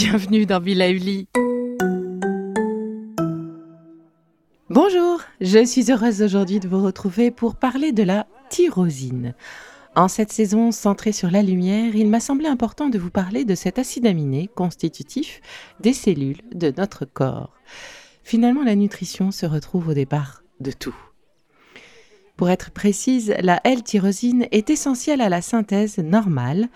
Bienvenue dans Villa Uli. Bonjour, je suis heureuse aujourd'hui de vous retrouver pour parler de la tyrosine. En cette saison centrée sur la lumière, il m'a semblé important de vous parler de cet acide aminé constitutif des cellules de notre corps. Finalement, la nutrition se retrouve au départ de tout. Pour être précise, la L-tyrosine est essentielle à la synthèse normale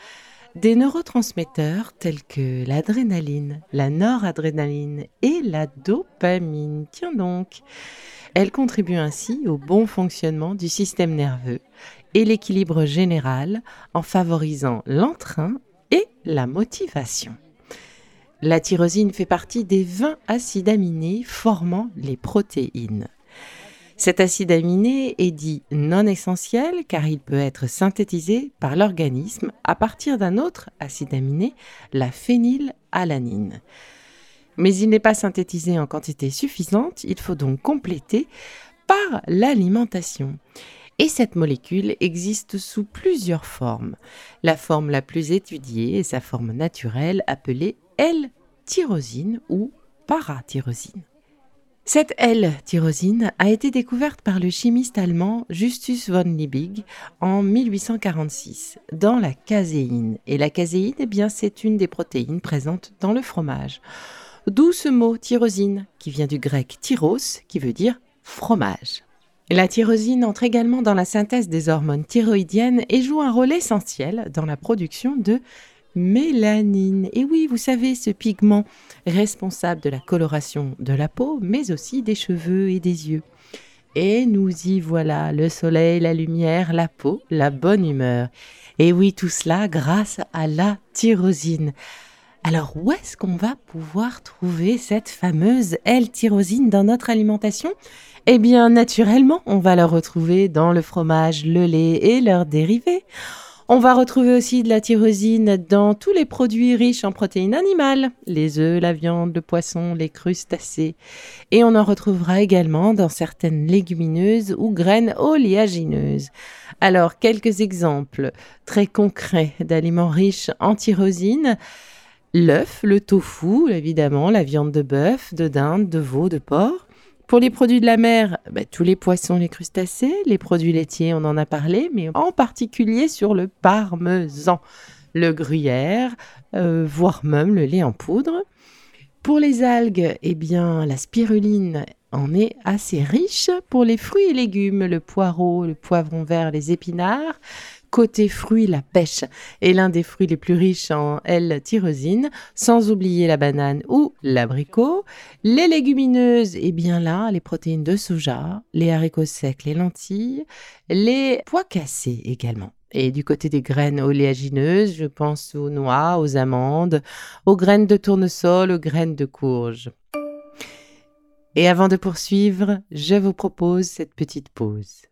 des neurotransmetteurs tels que l'adrénaline, la noradrénaline et la dopamine. Tiens donc. Elle contribue ainsi au bon fonctionnement du système nerveux et l'équilibre général en favorisant l'entrain et la motivation. La tyrosine fait partie des 20 acides aminés formant les protéines. Cet acide aminé est dit non essentiel car il peut être synthétisé par l'organisme à partir d'un autre acide aminé, la phénylalanine. Mais il n'est pas synthétisé en quantité suffisante, il faut donc compléter par l'alimentation. Et cette molécule existe sous plusieurs formes. La forme la plus étudiée est sa forme naturelle appelée L-tyrosine ou paratyrosine. Cette L-tyrosine a été découverte par le chimiste allemand Justus von Liebig en 1846 dans la caséine. Et la caséine, eh bien, c'est une des protéines présentes dans le fromage. D'où ce mot tyrosine, qui vient du grec tyros, qui veut dire fromage. La tyrosine entre également dans la synthèse des hormones thyroïdiennes et joue un rôle essentiel dans la production de mélanine. Et oui, vous savez, ce pigment responsable de la coloration de la peau, mais aussi des cheveux et des yeux. Et nous y voilà, le soleil, la lumière, la peau, la bonne humeur. Et oui, tout cela grâce à la tyrosine. Alors où est-ce qu'on va pouvoir trouver cette fameuse L-tyrosine dans notre alimentation? Eh bien, naturellement, on va la retrouver dans le fromage, le lait et leurs dérivés. On va retrouver aussi de la tyrosine dans tous les produits riches en protéines animales, les œufs, la viande, le poisson, les crustacés. Et on en retrouvera également dans certaines légumineuses ou graines oléagineuses. Alors, quelques exemples très concrets d'aliments riches en tyrosine. L'œuf, le tofu, évidemment, la viande de bœuf, de dinde, de veau, de porc. Pour les produits de la mer, bah, tous les poissons, les crustacés, les produits laitiers, on en a parlé, mais en particulier sur le parmesan, le gruyère, euh, voire même le lait en poudre. Pour les algues, eh bien, la spiruline en est assez riche. Pour les fruits et légumes, le poireau, le poivron vert, les épinards, Côté fruits, la pêche est l'un des fruits les plus riches en L-tyrosine, sans oublier la banane ou l'abricot. Les légumineuses, et eh bien là, les protéines de soja, les haricots secs, les lentilles, les pois cassés également. Et du côté des graines oléagineuses, je pense aux noix, aux amandes, aux graines de tournesol, aux graines de courge. Et avant de poursuivre, je vous propose cette petite pause.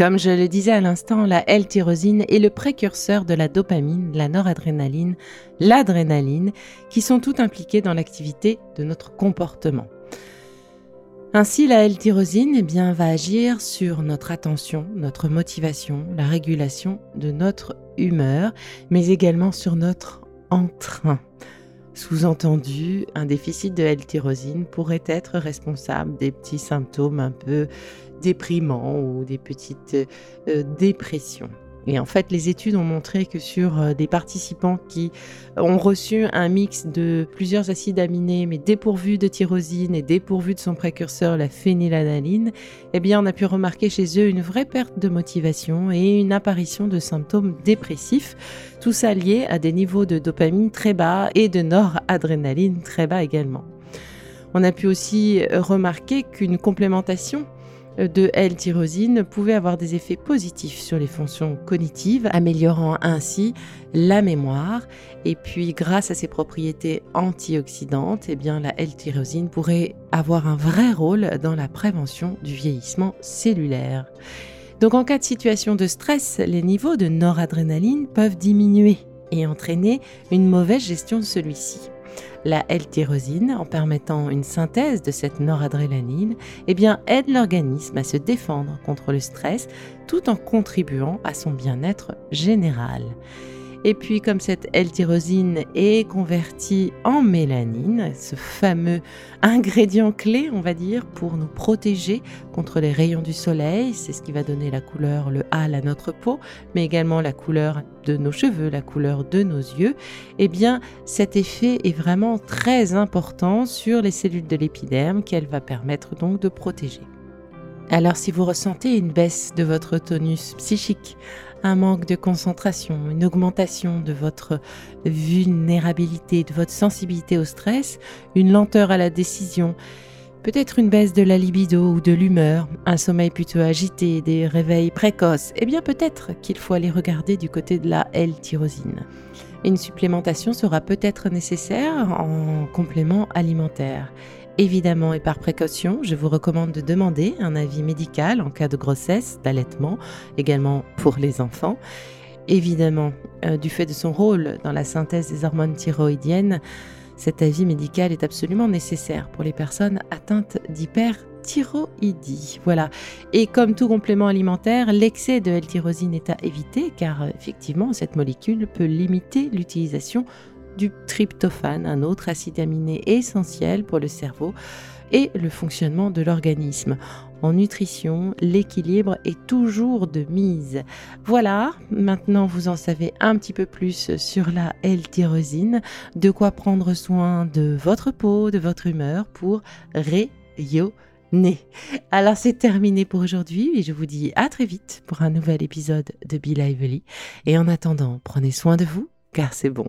Comme je le disais à l'instant, la L-tyrosine est le précurseur de la dopamine, la noradrénaline, l'adrénaline, qui sont toutes impliquées dans l'activité de notre comportement. Ainsi, la L-tyrosine eh bien, va agir sur notre attention, notre motivation, la régulation de notre humeur, mais également sur notre entrain. Sous-entendu, un déficit de L-tyrosine pourrait être responsable des petits symptômes un peu déprimants ou des petites euh, dépressions. Et en fait, les études ont montré que sur euh, des participants qui ont reçu un mix de plusieurs acides aminés, mais dépourvus de tyrosine et dépourvus de son précurseur, la phénylalaline, eh bien, on a pu remarquer chez eux une vraie perte de motivation et une apparition de symptômes dépressifs, tout ça lié à des niveaux de dopamine très bas et de noradrénaline très bas également. On a pu aussi remarquer qu'une complémentation de L-tyrosine pouvait avoir des effets positifs sur les fonctions cognitives, améliorant ainsi la mémoire. Et puis, grâce à ses propriétés antioxydantes, eh bien, la L-tyrosine pourrait avoir un vrai rôle dans la prévention du vieillissement cellulaire. Donc, en cas de situation de stress, les niveaux de noradrénaline peuvent diminuer et entraîner une mauvaise gestion de celui-ci la L-tyrosine, en permettant une synthèse de cette noradrénaline, eh aide l'organisme à se défendre contre le stress tout en contribuant à son bien-être général. Et puis comme cette L-tyrosine est convertie en mélanine, ce fameux ingrédient clé, on va dire, pour nous protéger contre les rayons du soleil, c'est ce qui va donner la couleur, le hâle à notre peau, mais également la couleur de nos cheveux, la couleur de nos yeux, eh bien cet effet est vraiment très important sur les cellules de l'épiderme qu'elle va permettre donc de protéger. Alors si vous ressentez une baisse de votre tonus psychique, un manque de concentration, une augmentation de votre vulnérabilité, de votre sensibilité au stress, une lenteur à la décision, peut-être une baisse de la libido ou de l'humeur, un sommeil plutôt agité, des réveils précoces, eh bien peut-être qu'il faut aller regarder du côté de la L-tyrosine. Une supplémentation sera peut-être nécessaire en complément alimentaire. Évidemment et par précaution, je vous recommande de demander un avis médical en cas de grossesse, d'allaitement, également pour les enfants. Évidemment, euh, du fait de son rôle dans la synthèse des hormones thyroïdiennes, cet avis médical est absolument nécessaire pour les personnes atteintes d'hyperthyroïdie. Voilà. Et comme tout complément alimentaire, l'excès de L-tyrosine est à éviter car effectivement cette molécule peut limiter l'utilisation du tryptophane, un autre acide aminé essentiel pour le cerveau et le fonctionnement de l'organisme. En nutrition, l'équilibre est toujours de mise. Voilà, maintenant vous en savez un petit peu plus sur la L-tyrosine, de quoi prendre soin de votre peau, de votre humeur pour rayonner. Alors c'est terminé pour aujourd'hui et je vous dis à très vite pour un nouvel épisode de Be Lively. Et en attendant, prenez soin de vous car c'est bon